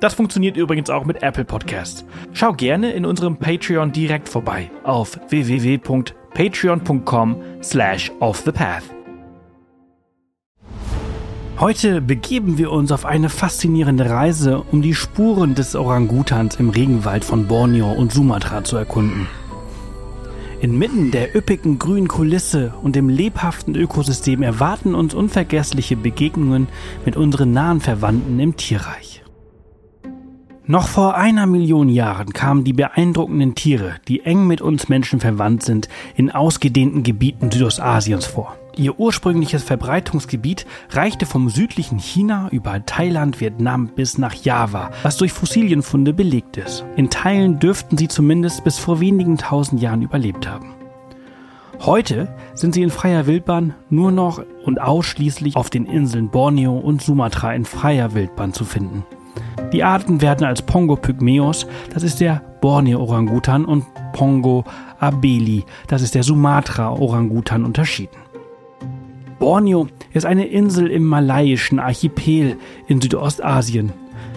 Das funktioniert übrigens auch mit Apple Podcasts. Schau gerne in unserem Patreon direkt vorbei auf www.patreon.com slash offthepath. Heute begeben wir uns auf eine faszinierende Reise, um die Spuren des Orangutans im Regenwald von Borneo und Sumatra zu erkunden. Inmitten der üppigen grünen Kulisse und dem lebhaften Ökosystem erwarten uns unvergessliche Begegnungen mit unseren nahen Verwandten im Tierreich. Noch vor einer Million Jahren kamen die beeindruckenden Tiere, die eng mit uns Menschen verwandt sind, in ausgedehnten Gebieten Südostasiens vor. Ihr ursprüngliches Verbreitungsgebiet reichte vom südlichen China über Thailand, Vietnam bis nach Java, was durch Fossilienfunde belegt ist. In Teilen dürften sie zumindest bis vor wenigen tausend Jahren überlebt haben. Heute sind sie in freier Wildbahn nur noch und ausschließlich auf den Inseln Borneo und Sumatra in freier Wildbahn zu finden. Die Arten werden als Pongo pygmeus, das ist der Borneo-Orangutan, und Pongo abeli, das ist der Sumatra-Orangutan, unterschieden. Borneo ist eine Insel im malaiischen Archipel in Südostasien.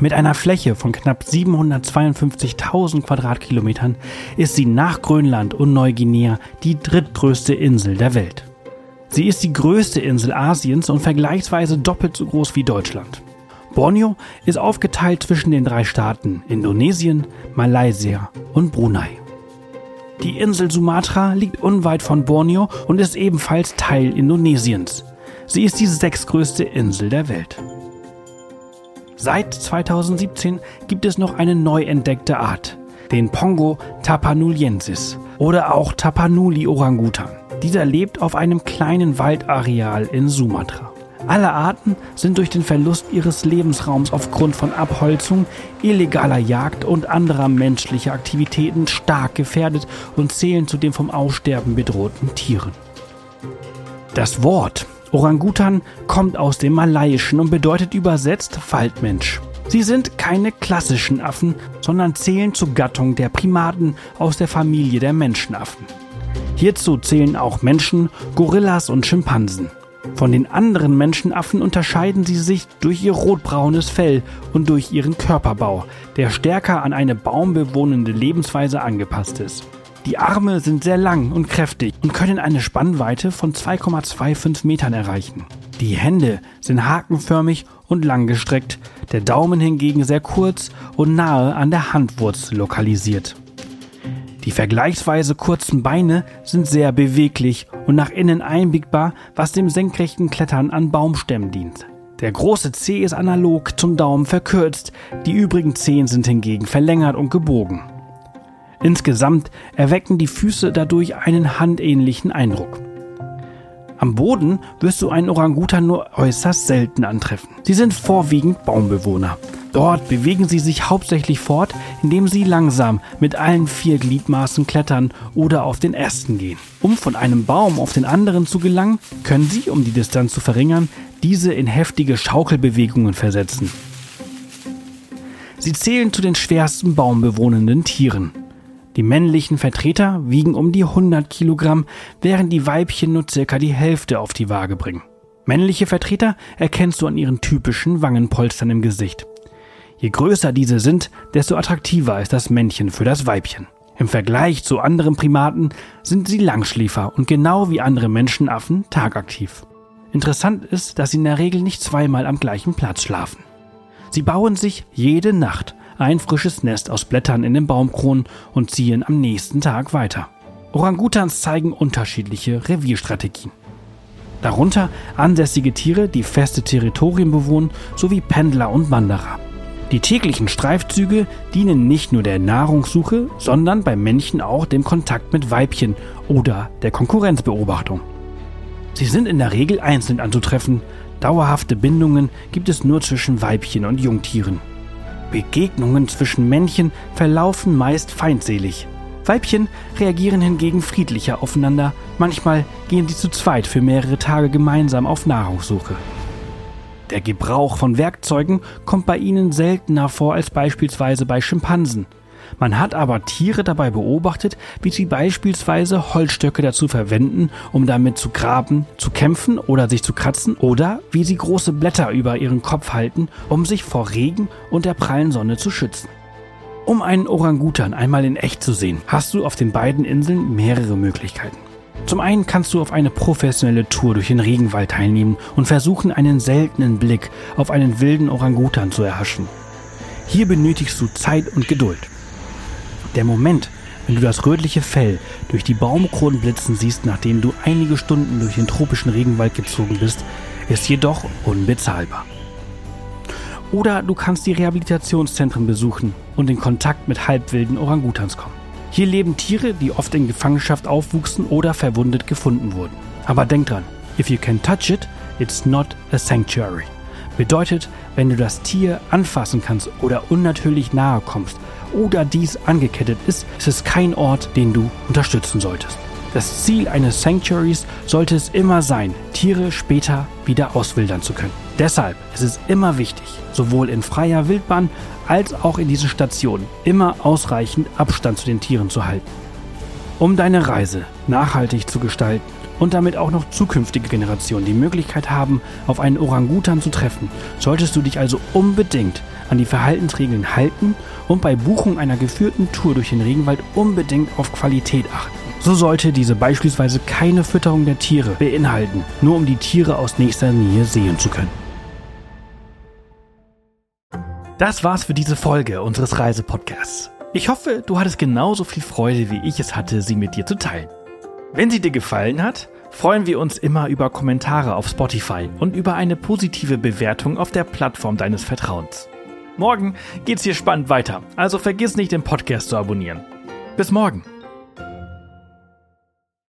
Mit einer Fläche von knapp 752.000 Quadratkilometern ist sie nach Grönland und Neuguinea die drittgrößte Insel der Welt. Sie ist die größte Insel Asiens und vergleichsweise doppelt so groß wie Deutschland. Borneo ist aufgeteilt zwischen den drei Staaten Indonesien, Malaysia und Brunei. Die Insel Sumatra liegt unweit von Borneo und ist ebenfalls Teil Indonesiens. Sie ist die sechstgrößte Insel der Welt. Seit 2017 gibt es noch eine neu entdeckte Art, den Pongo tapanuliensis oder auch Tapanuli Orangutan. Dieser lebt auf einem kleinen Waldareal in Sumatra. Alle Arten sind durch den Verlust ihres Lebensraums aufgrund von Abholzung, illegaler Jagd und anderer menschlicher Aktivitäten stark gefährdet und zählen zu den vom Aussterben bedrohten Tieren. Das Wort Orangutan kommt aus dem Malaiischen und bedeutet übersetzt Waldmensch. Sie sind keine klassischen Affen, sondern zählen zur Gattung der Primaten aus der Familie der Menschenaffen. Hierzu zählen auch Menschen, Gorillas und Schimpansen. Von den anderen Menschenaffen unterscheiden sie sich durch ihr rotbraunes Fell und durch ihren Körperbau, der stärker an eine baumbewohnende Lebensweise angepasst ist. Die Arme sind sehr lang und kräftig und können eine Spannweite von 2,25 Metern erreichen. Die Hände sind hakenförmig und langgestreckt, der Daumen hingegen sehr kurz und nahe an der Handwurzel lokalisiert. Die vergleichsweise kurzen Beine sind sehr beweglich und nach innen einbiegbar, was dem senkrechten Klettern an Baumstämmen dient. Der große Zeh ist analog zum Daumen verkürzt, die übrigen Zehen sind hingegen verlängert und gebogen. Insgesamt erwecken die Füße dadurch einen handähnlichen Eindruck. Am Boden wirst du einen Orangutan nur äußerst selten antreffen. Sie sind vorwiegend Baumbewohner. Dort bewegen sie sich hauptsächlich fort, indem sie langsam mit allen vier Gliedmaßen klettern oder auf den Ästen gehen. Um von einem Baum auf den anderen zu gelangen, können sie, um die Distanz zu verringern, diese in heftige Schaukelbewegungen versetzen. Sie zählen zu den schwersten baumbewohnenden Tieren. Die männlichen Vertreter wiegen um die 100 Kilogramm, während die Weibchen nur circa die Hälfte auf die Waage bringen. Männliche Vertreter erkennst du an ihren typischen Wangenpolstern im Gesicht. Je größer diese sind, desto attraktiver ist das Männchen für das Weibchen. Im Vergleich zu anderen Primaten sind sie Langschläfer und genau wie andere Menschenaffen tagaktiv. Interessant ist, dass sie in der Regel nicht zweimal am gleichen Platz schlafen. Sie bauen sich jede Nacht ein frisches Nest aus Blättern in den Baumkronen und ziehen am nächsten Tag weiter. Orangutans zeigen unterschiedliche Revierstrategien. Darunter ansässige Tiere, die feste Territorien bewohnen, sowie Pendler und Wanderer. Die täglichen Streifzüge dienen nicht nur der Nahrungssuche, sondern beim Männchen auch dem Kontakt mit Weibchen oder der Konkurrenzbeobachtung. Sie sind in der Regel einzeln anzutreffen, dauerhafte Bindungen gibt es nur zwischen Weibchen und Jungtieren. Begegnungen zwischen Männchen verlaufen meist feindselig, Weibchen reagieren hingegen friedlicher aufeinander. Manchmal gehen sie zu zweit für mehrere Tage gemeinsam auf Nahrungssuche. Der Gebrauch von Werkzeugen kommt bei ihnen seltener vor als beispielsweise bei Schimpansen. Man hat aber Tiere dabei beobachtet, wie sie beispielsweise Holzstöcke dazu verwenden, um damit zu graben, zu kämpfen oder sich zu kratzen, oder wie sie große Blätter über ihren Kopf halten, um sich vor Regen und der prallen Sonne zu schützen. Um einen Orangutan einmal in echt zu sehen, hast du auf den beiden Inseln mehrere Möglichkeiten. Zum einen kannst du auf eine professionelle Tour durch den Regenwald teilnehmen und versuchen, einen seltenen Blick auf einen wilden Orangutan zu erhaschen. Hier benötigst du Zeit und Geduld. Der Moment, wenn du das rötliche Fell durch die Baumkronen blitzen siehst, nachdem du einige Stunden durch den tropischen Regenwald gezogen bist, ist jedoch unbezahlbar. Oder du kannst die Rehabilitationszentren besuchen und in Kontakt mit halbwilden Orangutans kommen. Hier leben Tiere, die oft in Gefangenschaft aufwuchsen oder verwundet gefunden wurden. Aber denk dran, if you can touch it, it's not a sanctuary. Bedeutet, wenn du das Tier anfassen kannst oder unnatürlich nahe kommst oder dies angekettet ist, ist es kein Ort, den du unterstützen solltest. Das Ziel eines Sanctuaries sollte es immer sein, Tiere später wieder auswildern zu können. Deshalb ist es immer wichtig, sowohl in freier Wildbahn als auch in diesen Stationen immer ausreichend Abstand zu den Tieren zu halten. Um deine Reise nachhaltig zu gestalten und damit auch noch zukünftige Generationen die Möglichkeit haben, auf einen Orangutan zu treffen, solltest du dich also unbedingt an die Verhaltensregeln halten und bei Buchung einer geführten Tour durch den Regenwald unbedingt auf Qualität achten. So sollte diese beispielsweise keine Fütterung der Tiere beinhalten, nur um die Tiere aus nächster Nähe sehen zu können. Das war's für diese Folge unseres Reisepodcasts. Ich hoffe, du hattest genauso viel Freude, wie ich es hatte, sie mit dir zu teilen. Wenn sie dir gefallen hat, freuen wir uns immer über Kommentare auf Spotify und über eine positive Bewertung auf der Plattform deines Vertrauens. Morgen geht's hier spannend weiter, also vergiss nicht, den Podcast zu abonnieren. Bis morgen!